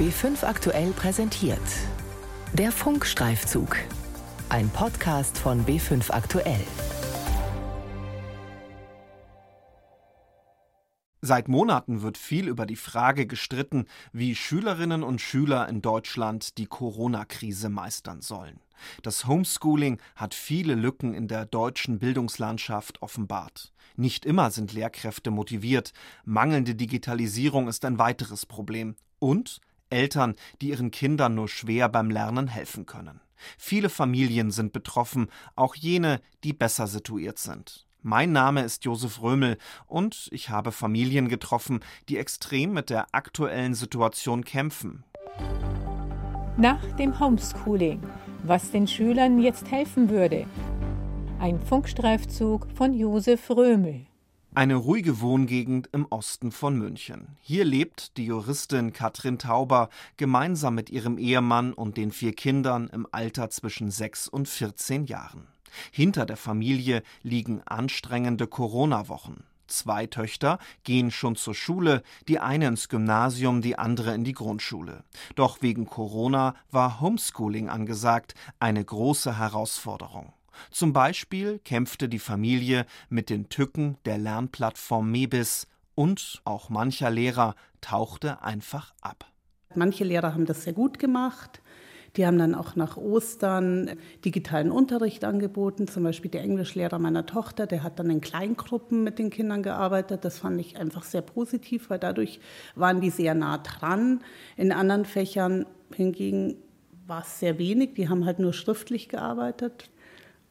B5 aktuell präsentiert. Der Funkstreifzug. Ein Podcast von B5 aktuell. Seit Monaten wird viel über die Frage gestritten, wie Schülerinnen und Schüler in Deutschland die Corona-Krise meistern sollen. Das Homeschooling hat viele Lücken in der deutschen Bildungslandschaft offenbart. Nicht immer sind Lehrkräfte motiviert, mangelnde Digitalisierung ist ein weiteres Problem und Eltern, die ihren Kindern nur schwer beim Lernen helfen können. Viele Familien sind betroffen, auch jene, die besser situiert sind. Mein Name ist Josef Römel und ich habe Familien getroffen, die extrem mit der aktuellen Situation kämpfen. Nach dem Homeschooling, was den Schülern jetzt helfen würde. Ein Funkstreifzug von Josef Römel. Eine ruhige Wohngegend im Osten von München. Hier lebt die Juristin Katrin Tauber gemeinsam mit ihrem Ehemann und den vier Kindern im Alter zwischen sechs und 14 Jahren. Hinter der Familie liegen anstrengende Corona-Wochen. Zwei Töchter gehen schon zur Schule, die eine ins Gymnasium, die andere in die Grundschule. Doch wegen Corona war Homeschooling angesagt, eine große Herausforderung. Zum Beispiel kämpfte die Familie mit den Tücken der Lernplattform Mebis und auch mancher Lehrer tauchte einfach ab. Manche Lehrer haben das sehr gut gemacht. Die haben dann auch nach Ostern digitalen Unterricht angeboten. Zum Beispiel der Englischlehrer meiner Tochter, der hat dann in Kleingruppen mit den Kindern gearbeitet. Das fand ich einfach sehr positiv, weil dadurch waren die sehr nah dran. In anderen Fächern hingegen war es sehr wenig. Die haben halt nur schriftlich gearbeitet.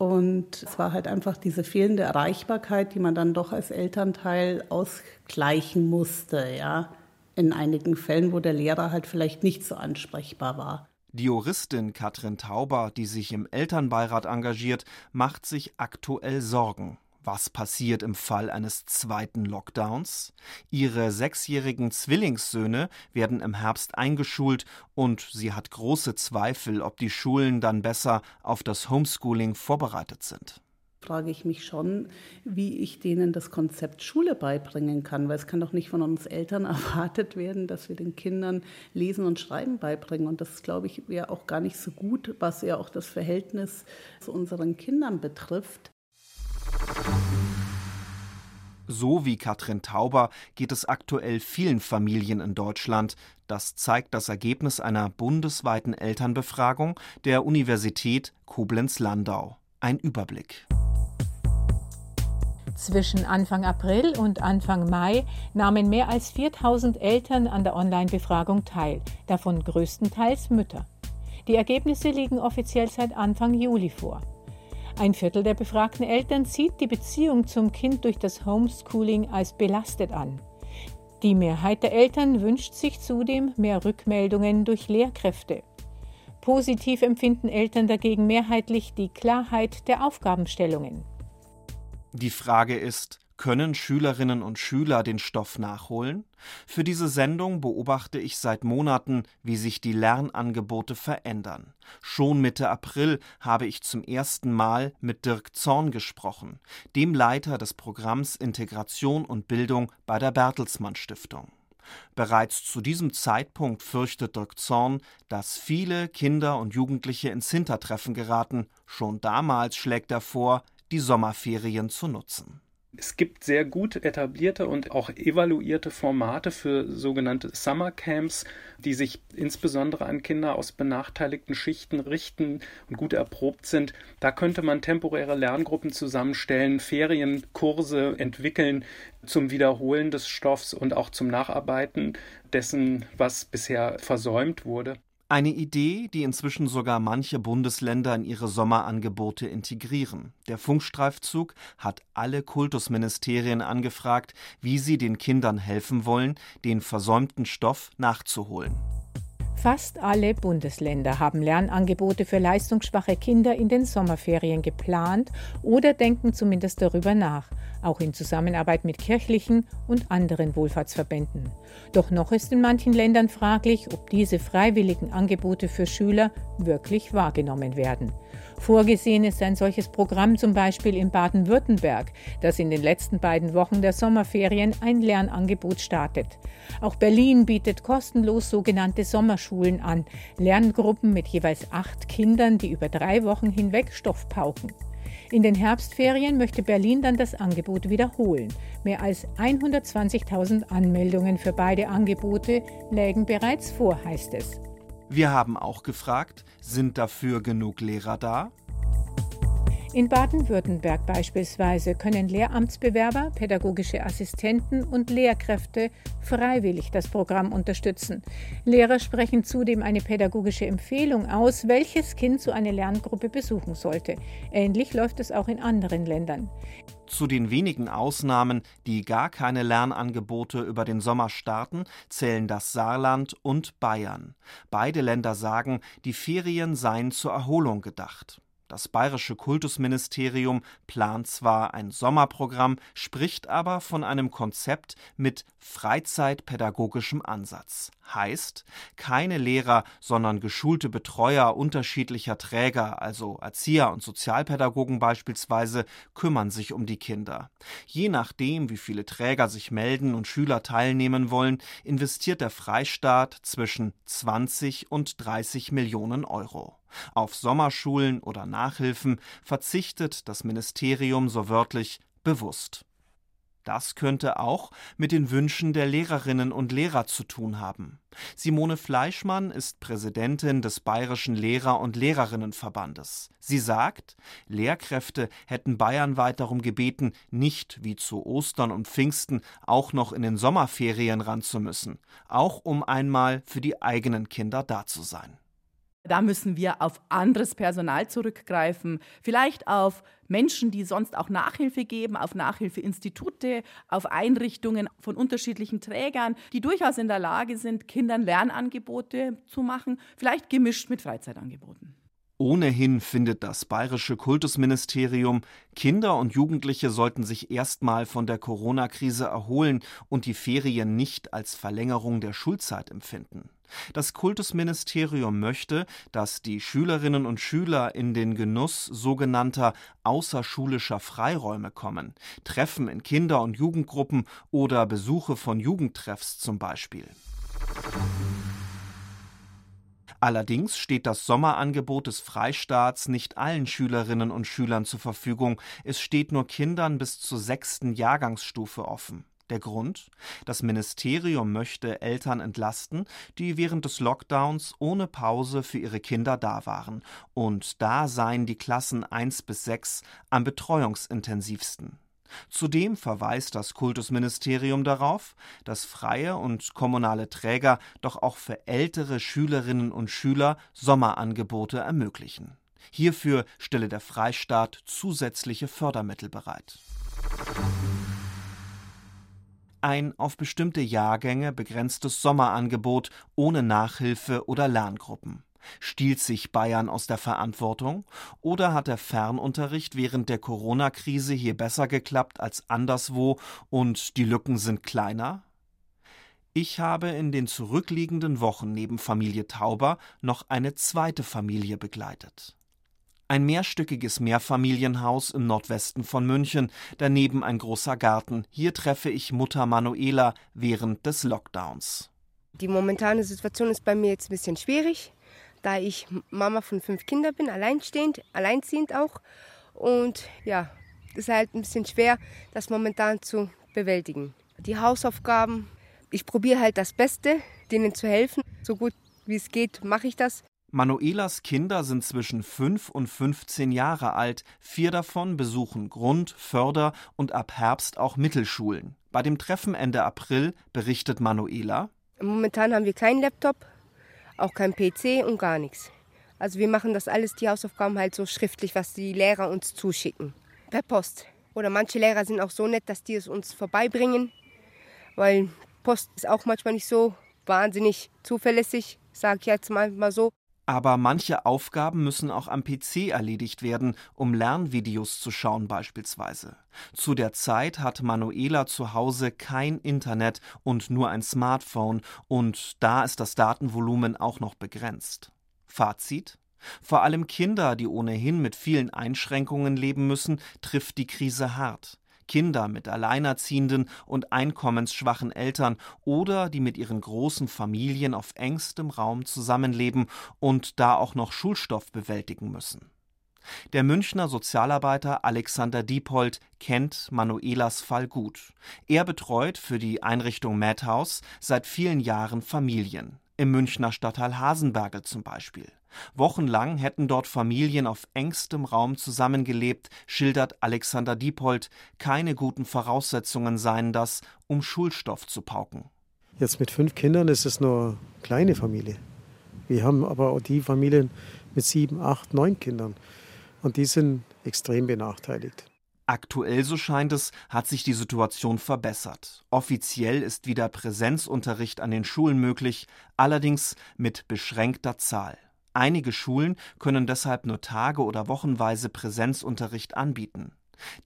Und es war halt einfach diese fehlende Erreichbarkeit, die man dann doch als Elternteil ausgleichen musste, ja. In einigen Fällen, wo der Lehrer halt vielleicht nicht so ansprechbar war. Die Juristin Katrin Tauber, die sich im Elternbeirat engagiert, macht sich aktuell Sorgen. Was passiert im Fall eines zweiten Lockdowns? Ihre sechsjährigen Zwillingssöhne werden im Herbst eingeschult und sie hat große Zweifel, ob die Schulen dann besser auf das Homeschooling vorbereitet sind frage ich mich schon, wie ich denen das Konzept Schule beibringen kann, weil es kann doch nicht von uns Eltern erwartet werden, dass wir den Kindern Lesen und Schreiben beibringen. Und das, glaube ich, wäre auch gar nicht so gut, was ja auch das Verhältnis zu unseren Kindern betrifft. So wie Katrin Tauber geht es aktuell vielen Familien in Deutschland. Das zeigt das Ergebnis einer bundesweiten Elternbefragung der Universität Koblenz-Landau. Ein Überblick. Zwischen Anfang April und Anfang Mai nahmen mehr als 4000 Eltern an der Online-Befragung teil, davon größtenteils Mütter. Die Ergebnisse liegen offiziell seit Anfang Juli vor. Ein Viertel der befragten Eltern sieht die Beziehung zum Kind durch das Homeschooling als belastet an. Die Mehrheit der Eltern wünscht sich zudem mehr Rückmeldungen durch Lehrkräfte. Positiv empfinden Eltern dagegen mehrheitlich die Klarheit der Aufgabenstellungen. Die Frage ist, können Schülerinnen und Schüler den Stoff nachholen? Für diese Sendung beobachte ich seit Monaten, wie sich die Lernangebote verändern. Schon Mitte April habe ich zum ersten Mal mit Dirk Zorn gesprochen, dem Leiter des Programms Integration und Bildung bei der Bertelsmann Stiftung. Bereits zu diesem Zeitpunkt fürchtet Dirk Zorn, dass viele Kinder und Jugendliche ins Hintertreffen geraten. Schon damals schlägt er vor, die Sommerferien zu nutzen. Es gibt sehr gut etablierte und auch evaluierte Formate für sogenannte Summer Camps, die sich insbesondere an Kinder aus benachteiligten Schichten richten und gut erprobt sind. Da könnte man temporäre Lerngruppen zusammenstellen, Ferienkurse entwickeln zum Wiederholen des Stoffs und auch zum Nacharbeiten dessen, was bisher versäumt wurde. Eine Idee, die inzwischen sogar manche Bundesländer in ihre Sommerangebote integrieren. Der Funkstreifzug hat alle Kultusministerien angefragt, wie sie den Kindern helfen wollen, den versäumten Stoff nachzuholen. Fast alle Bundesländer haben Lernangebote für leistungsschwache Kinder in den Sommerferien geplant oder denken zumindest darüber nach. auch in Zusammenarbeit mit kirchlichen und anderen Wohlfahrtsverbänden. Doch noch ist in manchen Ländern fraglich, ob diese freiwilligen Angebote für Schüler wirklich wahrgenommen werden. Vorgesehen ist ein solches Programm zum Beispiel in Baden-Württemberg, das in den letzten beiden Wochen der Sommerferien ein Lernangebot startet. Auch Berlin bietet kostenlos sogenannte Sommerschulen an, Lerngruppen mit jeweils acht Kindern, die über drei Wochen hinweg Stoff pauken. In den Herbstferien möchte Berlin dann das Angebot wiederholen. Mehr als 120.000 Anmeldungen für beide Angebote lägen bereits vor, heißt es. Wir haben auch gefragt, sind dafür genug Lehrer da? In Baden-Württemberg beispielsweise können Lehramtsbewerber, pädagogische Assistenten und Lehrkräfte freiwillig das Programm unterstützen. Lehrer sprechen zudem eine pädagogische Empfehlung aus, welches Kind so eine Lerngruppe besuchen sollte. Ähnlich läuft es auch in anderen Ländern. Zu den wenigen Ausnahmen, die gar keine Lernangebote über den Sommer starten, zählen das Saarland und Bayern. Beide Länder sagen, die Ferien seien zur Erholung gedacht. Das bayerische Kultusministerium plant zwar ein Sommerprogramm, spricht aber von einem Konzept mit freizeitpädagogischem Ansatz. Heißt, keine Lehrer, sondern geschulte Betreuer unterschiedlicher Träger, also Erzieher und Sozialpädagogen beispielsweise, kümmern sich um die Kinder. Je nachdem, wie viele Träger sich melden und Schüler teilnehmen wollen, investiert der Freistaat zwischen 20 und 30 Millionen Euro. Auf Sommerschulen oder Nachhilfen verzichtet das Ministerium so wörtlich bewusst. Das könnte auch mit den Wünschen der Lehrerinnen und Lehrer zu tun haben. Simone Fleischmann ist Präsidentin des Bayerischen Lehrer- und Lehrerinnenverbandes. Sie sagt, Lehrkräfte hätten bayernweit darum gebeten, nicht wie zu Ostern und Pfingsten auch noch in den Sommerferien ran zu müssen, auch um einmal für die eigenen Kinder da zu sein. Da müssen wir auf anderes Personal zurückgreifen, vielleicht auf Menschen, die sonst auch Nachhilfe geben, auf Nachhilfeinstitute, auf Einrichtungen von unterschiedlichen Trägern, die durchaus in der Lage sind, Kindern Lernangebote zu machen, vielleicht gemischt mit Freizeitangeboten. Ohnehin findet das bayerische Kultusministerium, Kinder und Jugendliche sollten sich erstmal von der Corona-Krise erholen und die Ferien nicht als Verlängerung der Schulzeit empfinden. Das Kultusministerium möchte, dass die Schülerinnen und Schüler in den Genuss sogenannter außerschulischer Freiräume kommen, Treffen in Kinder- und Jugendgruppen oder Besuche von Jugendtreffs zum Beispiel. Allerdings steht das Sommerangebot des Freistaats nicht allen Schülerinnen und Schülern zur Verfügung, es steht nur Kindern bis zur sechsten Jahrgangsstufe offen. Der Grund? Das Ministerium möchte Eltern entlasten, die während des Lockdowns ohne Pause für ihre Kinder da waren, und da seien die Klassen 1 bis 6 am betreuungsintensivsten. Zudem verweist das Kultusministerium darauf, dass freie und kommunale Träger doch auch für ältere Schülerinnen und Schüler Sommerangebote ermöglichen. Hierfür stelle der Freistaat zusätzliche Fördermittel bereit ein auf bestimmte Jahrgänge begrenztes Sommerangebot ohne Nachhilfe oder Lerngruppen. Stiehlt sich Bayern aus der Verantwortung oder hat der Fernunterricht während der Corona-Krise hier besser geklappt als anderswo und die Lücken sind kleiner? Ich habe in den zurückliegenden Wochen neben Familie Tauber noch eine zweite Familie begleitet. Ein mehrstöckiges Mehrfamilienhaus im Nordwesten von München, daneben ein großer Garten. Hier treffe ich Mutter Manuela während des Lockdowns. Die momentane Situation ist bei mir jetzt ein bisschen schwierig, da ich Mama von fünf Kindern bin, alleinstehend, alleinziehend auch. Und ja, es ist halt ein bisschen schwer, das momentan zu bewältigen. Die Hausaufgaben, ich probiere halt das Beste, denen zu helfen. So gut wie es geht, mache ich das. Manuelas Kinder sind zwischen 5 und 15 Jahre alt, vier davon besuchen Grund-, Förder- und ab Herbst auch Mittelschulen. Bei dem Treffen Ende April berichtet Manuela: Momentan haben wir keinen Laptop, auch kein PC und gar nichts. Also wir machen das alles, die Hausaufgaben halt so schriftlich, was die Lehrer uns zuschicken. Per Post. Oder manche Lehrer sind auch so nett, dass die es uns vorbeibringen, weil Post ist auch manchmal nicht so wahnsinnig zuverlässig, sage ich jetzt mal so. Aber manche Aufgaben müssen auch am PC erledigt werden, um Lernvideos zu schauen beispielsweise. Zu der Zeit hat Manuela zu Hause kein Internet und nur ein Smartphone, und da ist das Datenvolumen auch noch begrenzt. Fazit vor allem Kinder, die ohnehin mit vielen Einschränkungen leben müssen, trifft die Krise hart. Kinder mit alleinerziehenden und einkommensschwachen Eltern oder die mit ihren großen Familien auf engstem Raum zusammenleben und da auch noch Schulstoff bewältigen müssen. Der Münchner Sozialarbeiter Alexander Diepold kennt Manuelas Fall gut. Er betreut für die Einrichtung Madhouse seit vielen Jahren Familien, im Münchner Stadtteil Hasenbergel zum Beispiel. Wochenlang hätten dort Familien auf engstem Raum zusammengelebt, schildert Alexander Diepold. Keine guten Voraussetzungen seien das, um Schulstoff zu pauken. Jetzt mit fünf Kindern ist es nur eine kleine Familie. Wir haben aber auch die Familien mit sieben, acht, neun Kindern. Und die sind extrem benachteiligt. Aktuell, so scheint es, hat sich die Situation verbessert. Offiziell ist wieder Präsenzunterricht an den Schulen möglich, allerdings mit beschränkter Zahl. Einige Schulen können deshalb nur tage- oder wochenweise Präsenzunterricht anbieten.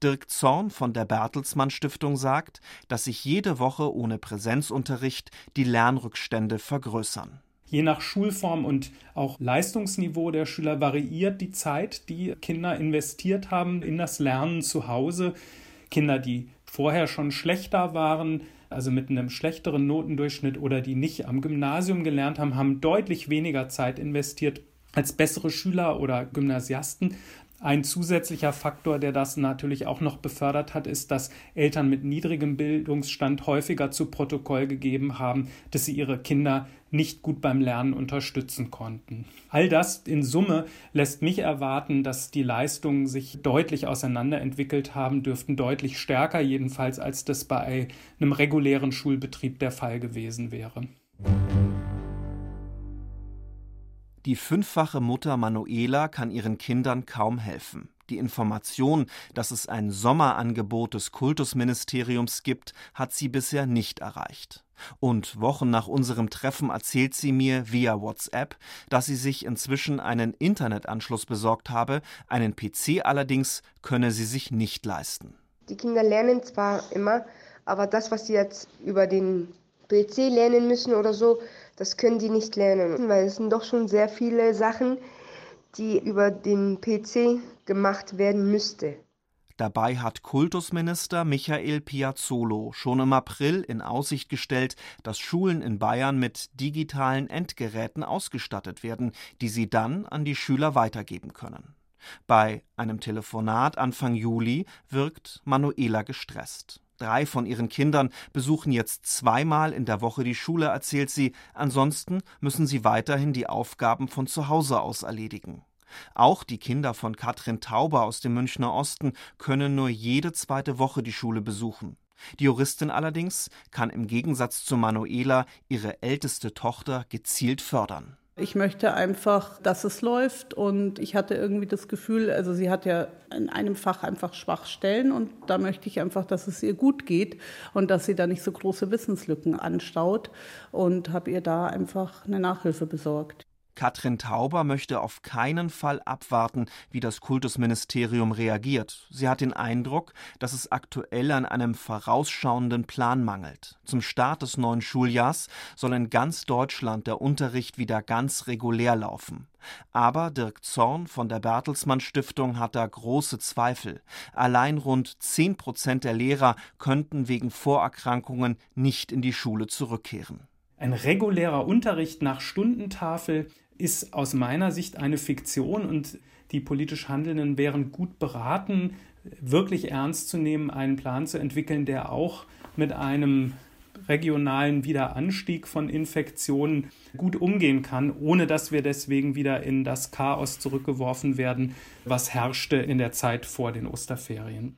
Dirk Zorn von der Bertelsmann Stiftung sagt, dass sich jede Woche ohne Präsenzunterricht die Lernrückstände vergrößern. Je nach Schulform und auch Leistungsniveau der Schüler variiert die Zeit, die Kinder investiert haben in das Lernen zu Hause. Kinder, die vorher schon schlechter waren, also mit einem schlechteren Notendurchschnitt oder die nicht am Gymnasium gelernt haben, haben deutlich weniger Zeit investiert als bessere Schüler oder Gymnasiasten. Ein zusätzlicher Faktor, der das natürlich auch noch befördert hat, ist, dass Eltern mit niedrigem Bildungsstand häufiger zu Protokoll gegeben haben, dass sie ihre Kinder nicht gut beim Lernen unterstützen konnten. All das in Summe lässt mich erwarten, dass die Leistungen sich deutlich auseinanderentwickelt haben, dürften deutlich stärker jedenfalls, als das bei einem regulären Schulbetrieb der Fall gewesen wäre. Die fünffache Mutter Manuela kann ihren Kindern kaum helfen. Die Information, dass es ein Sommerangebot des Kultusministeriums gibt, hat sie bisher nicht erreicht. Und Wochen nach unserem Treffen erzählt sie mir via WhatsApp, dass sie sich inzwischen einen Internetanschluss besorgt habe, einen PC allerdings könne sie sich nicht leisten. Die Kinder lernen zwar immer, aber das, was sie jetzt über den PC lernen müssen oder so, das können die nicht lernen, weil es sind doch schon sehr viele Sachen, die über den PC gemacht werden müsste. Dabei hat Kultusminister Michael Piazzolo schon im April in Aussicht gestellt, dass Schulen in Bayern mit digitalen Endgeräten ausgestattet werden, die sie dann an die Schüler weitergeben können. Bei einem Telefonat Anfang Juli wirkt Manuela gestresst. Drei von ihren Kindern besuchen jetzt zweimal in der Woche die Schule, erzählt sie, ansonsten müssen sie weiterhin die Aufgaben von zu Hause aus erledigen. Auch die Kinder von Katrin Tauber aus dem Münchner Osten können nur jede zweite Woche die Schule besuchen. Die Juristin allerdings kann im Gegensatz zu Manuela ihre älteste Tochter gezielt fördern. Ich möchte einfach, dass es läuft und ich hatte irgendwie das Gefühl, also sie hat ja in einem Fach einfach Schwachstellen und da möchte ich einfach, dass es ihr gut geht und dass sie da nicht so große Wissenslücken anstaut und habe ihr da einfach eine Nachhilfe besorgt. Katrin Tauber möchte auf keinen Fall abwarten, wie das Kultusministerium reagiert. Sie hat den Eindruck, dass es aktuell an einem vorausschauenden Plan mangelt. Zum Start des neuen Schuljahrs soll in ganz Deutschland der Unterricht wieder ganz regulär laufen. Aber Dirk Zorn von der Bertelsmann Stiftung hat da große Zweifel. Allein rund 10 Prozent der Lehrer könnten wegen Vorerkrankungen nicht in die Schule zurückkehren. Ein regulärer Unterricht nach Stundentafel ist aus meiner Sicht eine Fiktion und die politisch Handelnden wären gut beraten, wirklich ernst zu nehmen, einen Plan zu entwickeln, der auch mit einem regionalen Wiederanstieg von Infektionen gut umgehen kann, ohne dass wir deswegen wieder in das Chaos zurückgeworfen werden, was herrschte in der Zeit vor den Osterferien.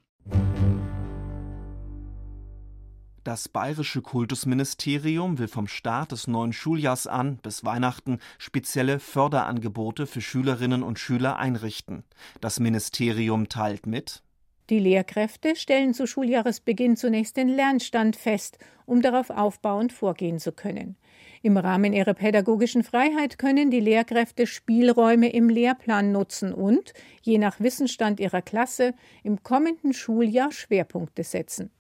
Das bayerische Kultusministerium will vom Start des neuen Schuljahrs an bis Weihnachten spezielle Förderangebote für Schülerinnen und Schüler einrichten. Das Ministerium teilt mit Die Lehrkräfte stellen zu Schuljahresbeginn zunächst den Lernstand fest, um darauf aufbauend vorgehen zu können. Im Rahmen ihrer pädagogischen Freiheit können die Lehrkräfte Spielräume im Lehrplan nutzen und, je nach Wissensstand ihrer Klasse, im kommenden Schuljahr Schwerpunkte setzen.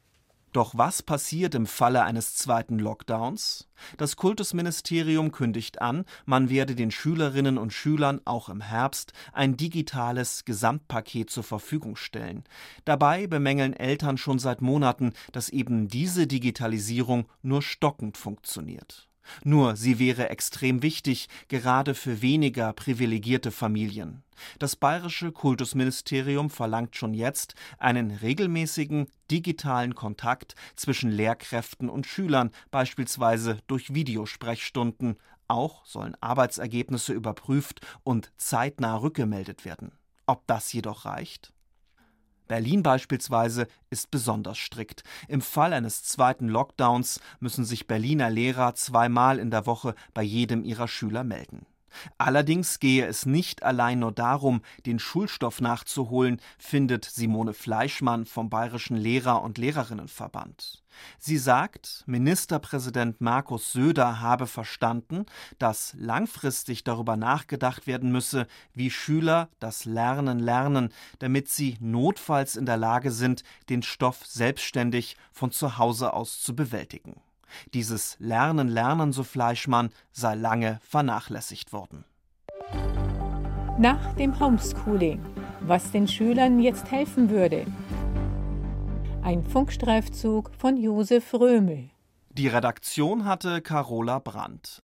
Doch was passiert im Falle eines zweiten Lockdowns? Das Kultusministerium kündigt an, man werde den Schülerinnen und Schülern auch im Herbst ein digitales Gesamtpaket zur Verfügung stellen. Dabei bemängeln Eltern schon seit Monaten, dass eben diese Digitalisierung nur stockend funktioniert. Nur sie wäre extrem wichtig, gerade für weniger privilegierte Familien. Das bayerische Kultusministerium verlangt schon jetzt einen regelmäßigen digitalen Kontakt zwischen Lehrkräften und Schülern, beispielsweise durch Videosprechstunden. Auch sollen Arbeitsergebnisse überprüft und zeitnah rückgemeldet werden. Ob das jedoch reicht? Berlin beispielsweise ist besonders strikt. Im Fall eines zweiten Lockdowns müssen sich Berliner Lehrer zweimal in der Woche bei jedem ihrer Schüler melden. Allerdings gehe es nicht allein nur darum, den Schulstoff nachzuholen, findet Simone Fleischmann vom Bayerischen Lehrer- und Lehrerinnenverband. Sie sagt, Ministerpräsident Markus Söder habe verstanden, dass langfristig darüber nachgedacht werden müsse, wie Schüler das Lernen lernen, damit sie notfalls in der Lage sind, den Stoff selbstständig von zu Hause aus zu bewältigen. Dieses Lernen, Lernen, so Fleischmann, sei lange vernachlässigt worden. Nach dem Homeschooling, was den Schülern jetzt helfen würde. Ein Funkstreifzug von Josef Römel. Die Redaktion hatte Carola Brandt.